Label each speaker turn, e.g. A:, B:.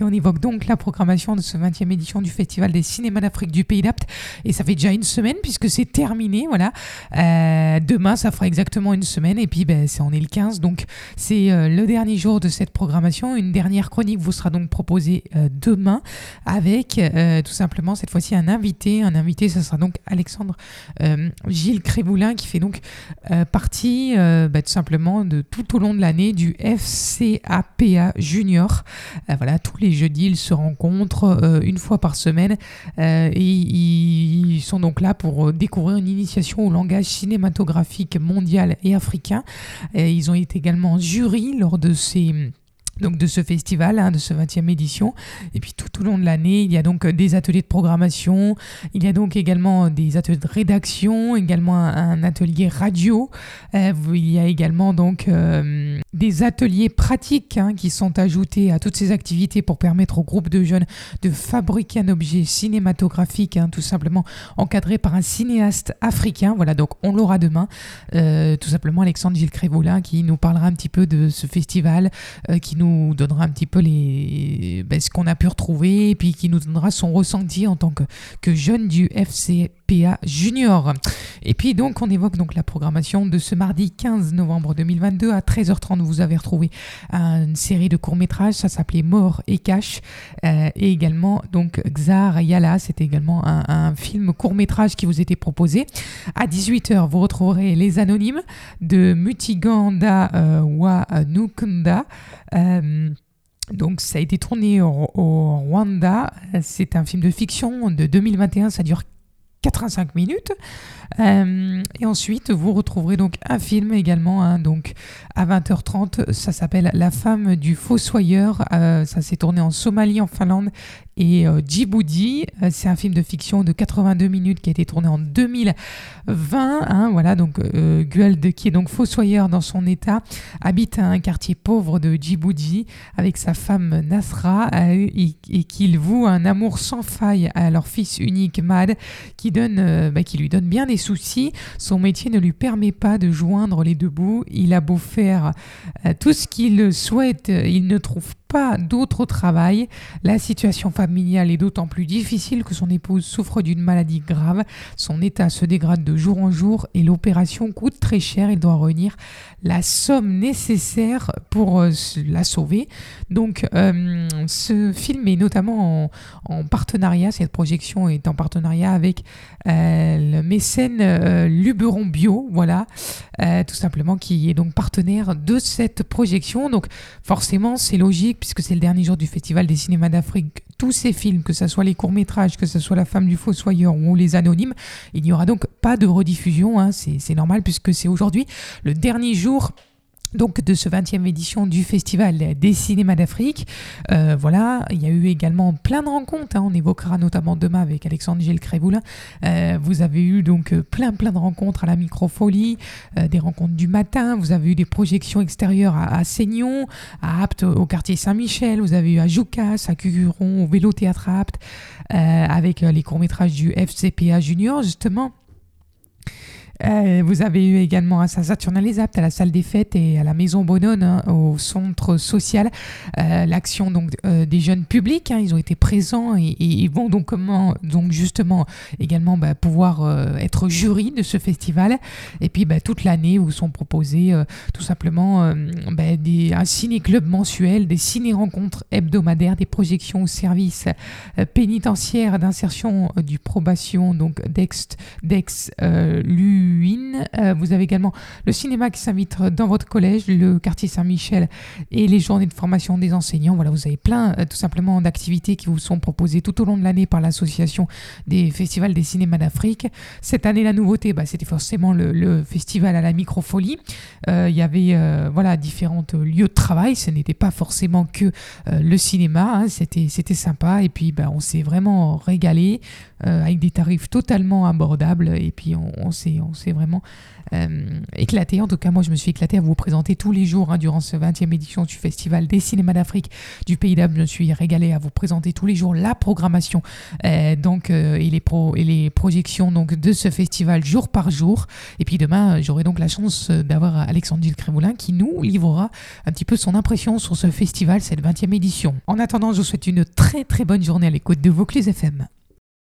A: Et on évoque donc la programmation de ce 20e édition du Festival des cinémas d'Afrique du Pays d'Apt. Et ça fait déjà une semaine puisque c'est terminé. Voilà. Euh, demain, ça fera exactement une semaine. Et puis, ben, c'est, on est le 15. Donc, c'est euh, le dernier jour de cette programmation. Une dernière chronique vous sera donc proposée euh, demain avec tout simplement cette fois-ci un invité. Un invité, ce sera donc Alexandre Gilles Crévoulin qui fait donc partie ben, tout simplement de tout au long de l'année du FCAPA Junior. voilà, tous les jeudis, ils se rencontrent euh, une fois par semaine euh, et ils sont donc là pour euh, découvrir une initiation au langage cinématographique mondial et africain. ils ont été également jury lors de ces donc de ce festival, hein, de ce 20e édition. Et puis tout au long de l'année, il y a donc des ateliers de programmation, il y a donc également des ateliers de rédaction, également un, atelier radio. Euh, il y a également donc euh, des ateliers pratiques hein, qui sont ajoutés à toutes ces activités pour permettre au groupe de jeunes de fabriquer un objet cinématographique, hein, tout simplement encadré par un cinéaste africain. Voilà, donc on l'aura demain. Euh, tout simplement Alexandre Gilles Crévolin qui nous parlera un petit peu de ce festival, qui nous nous donnera un petit peu les, ben, ce qu'on a pu retrouver et puis qui nous donnera son ressenti en tant que, que jeune du FCPA Junior. Et puis donc on évoque donc la programmation de ce mardi 15 novembre 2022 à 13h30 vous avez retrouvé une série de courts-métrages, ça s'appelait Mort et Cache euh, et également donc Xar Yala, c'était également un, film court-métrage qui vous était proposé. À 18h vous retrouverez Les Anonymes de Mutiganda euh, Wanukunda. Euh, donc ça a été tourné au, Rwanda. C'est un film de fiction de 2021. Ça dure 85 minutes. Euh, et ensuite, vous retrouverez donc un film également, hein, donc à 20h30. Ça s'appelle La femme du fossoyeur. Euh, ça s'est tourné en Somalie, en Finlande et euh, Djibouti. Euh, c'est un film de fiction de 82 minutes qui a été tourné en 2020. Hein, voilà, donc Gueld, qui est donc fossoyeur dans son état, habite un quartier pauvre de Djibouti avec sa femme Nasra et, qu'il voue un amour sans faille à leur fils unique Mad, qui, donne, bah, qui lui donne bien des soucis. Son métier ne lui permet pas de joindre les deux bouts. Il a beau faire tout ce qu'il souhaite, il ne trouve pas d'autre travail. La situation familiale est d'autant plus difficile que son épouse souffre d'une maladie grave. Son état se dégrade de jour en jour et l'opération coûte très cher. Il doit réunir la somme nécessaire pour euh, la sauver. Donc euh, ce film est notamment en, partenariat, cette projection est en partenariat avec euh, le mécène Luberon Bio, voilà, tout simplement qui est donc partenaire de cette projection. Donc forcément c'est logique puisque c'est le dernier jour du Festival des cinémas d'Afrique, tous ces films, que ce soit les courts-métrages, que ce soit La femme du fossoyeur ou Les Anonymes, il n'y aura donc pas de rediffusion, hein, c'est normal puisque c'est aujourd'hui le dernier jour donc de ce 20e édition du Festival des cinémas d'Afrique. Euh, voilà, il y a eu également plein de rencontres. Hein. On évoquera notamment demain avec Alexandre Gilles Crévoulin. Euh, vous avez eu donc plein plein de rencontres à la Microfolie, euh, des rencontres du matin. Vous avez eu des projections extérieures à, à Seignon, à Apt au quartier Saint-Michel. Vous avez eu à Joucas, à Cucuron, au Vélo Théâtre Apt, avec les courts métrages du FCPA Junior justement. Euh, vous avez eu également à Saint-Saturnin-les-Aptes, à la salle des fêtes et à la Maison Bonone, hein, au centre social, euh, l'action donc euh, des jeunes publics. Hein, ils ont été présents et, ils vont donc comment justement également bah, pouvoir être jury de ce festival. Et puis bah, toute l'année vous sont proposés tout simplement bah, un ciné-club mensuel, des ciné-rencontres hebdomadaires, des projections au service pénitentiaire d'insertion du probation donc d'ex d'ex lu euh, vous avez également le cinéma qui s'invite dans votre collège, le quartier Saint-Michel et les journées de formation des enseignants. Voilà, vous avez plein euh, tout simplement d'activités qui vous sont proposées tout au long de l'année par l'association des festivals des cinémas d'Afrique. Cette année, la nouveauté, bah, c'était forcément le, festival à la microfolie. Euh, il y avait voilà différents lieux de travail. Ce n'était pas forcément que le cinéma. Hein. c'était c'était sympa et puis bah, on s'est vraiment régalé avec des tarifs totalement abordables et puis on, on s'est on s'est vraiment éclaté. En tout cas, moi, je me suis éclaté à vous présenter tous les jours hein, durant ce 20e édition du Festival des cinémas d'Afrique du Pays d'Ab. Je me suis régalé à vous présenter tous les jours la programmation donc, et, les pro et les projections donc, de ce festival jour par jour. Et puis demain, j'aurai donc la chance d'avoir Alexandre Gilles Crémoulin qui nous livrera un petit peu son impression sur ce festival, cette 20e édition. En attendant, je vous souhaite une très très bonne journée à l'écoute de Vaucluse FM.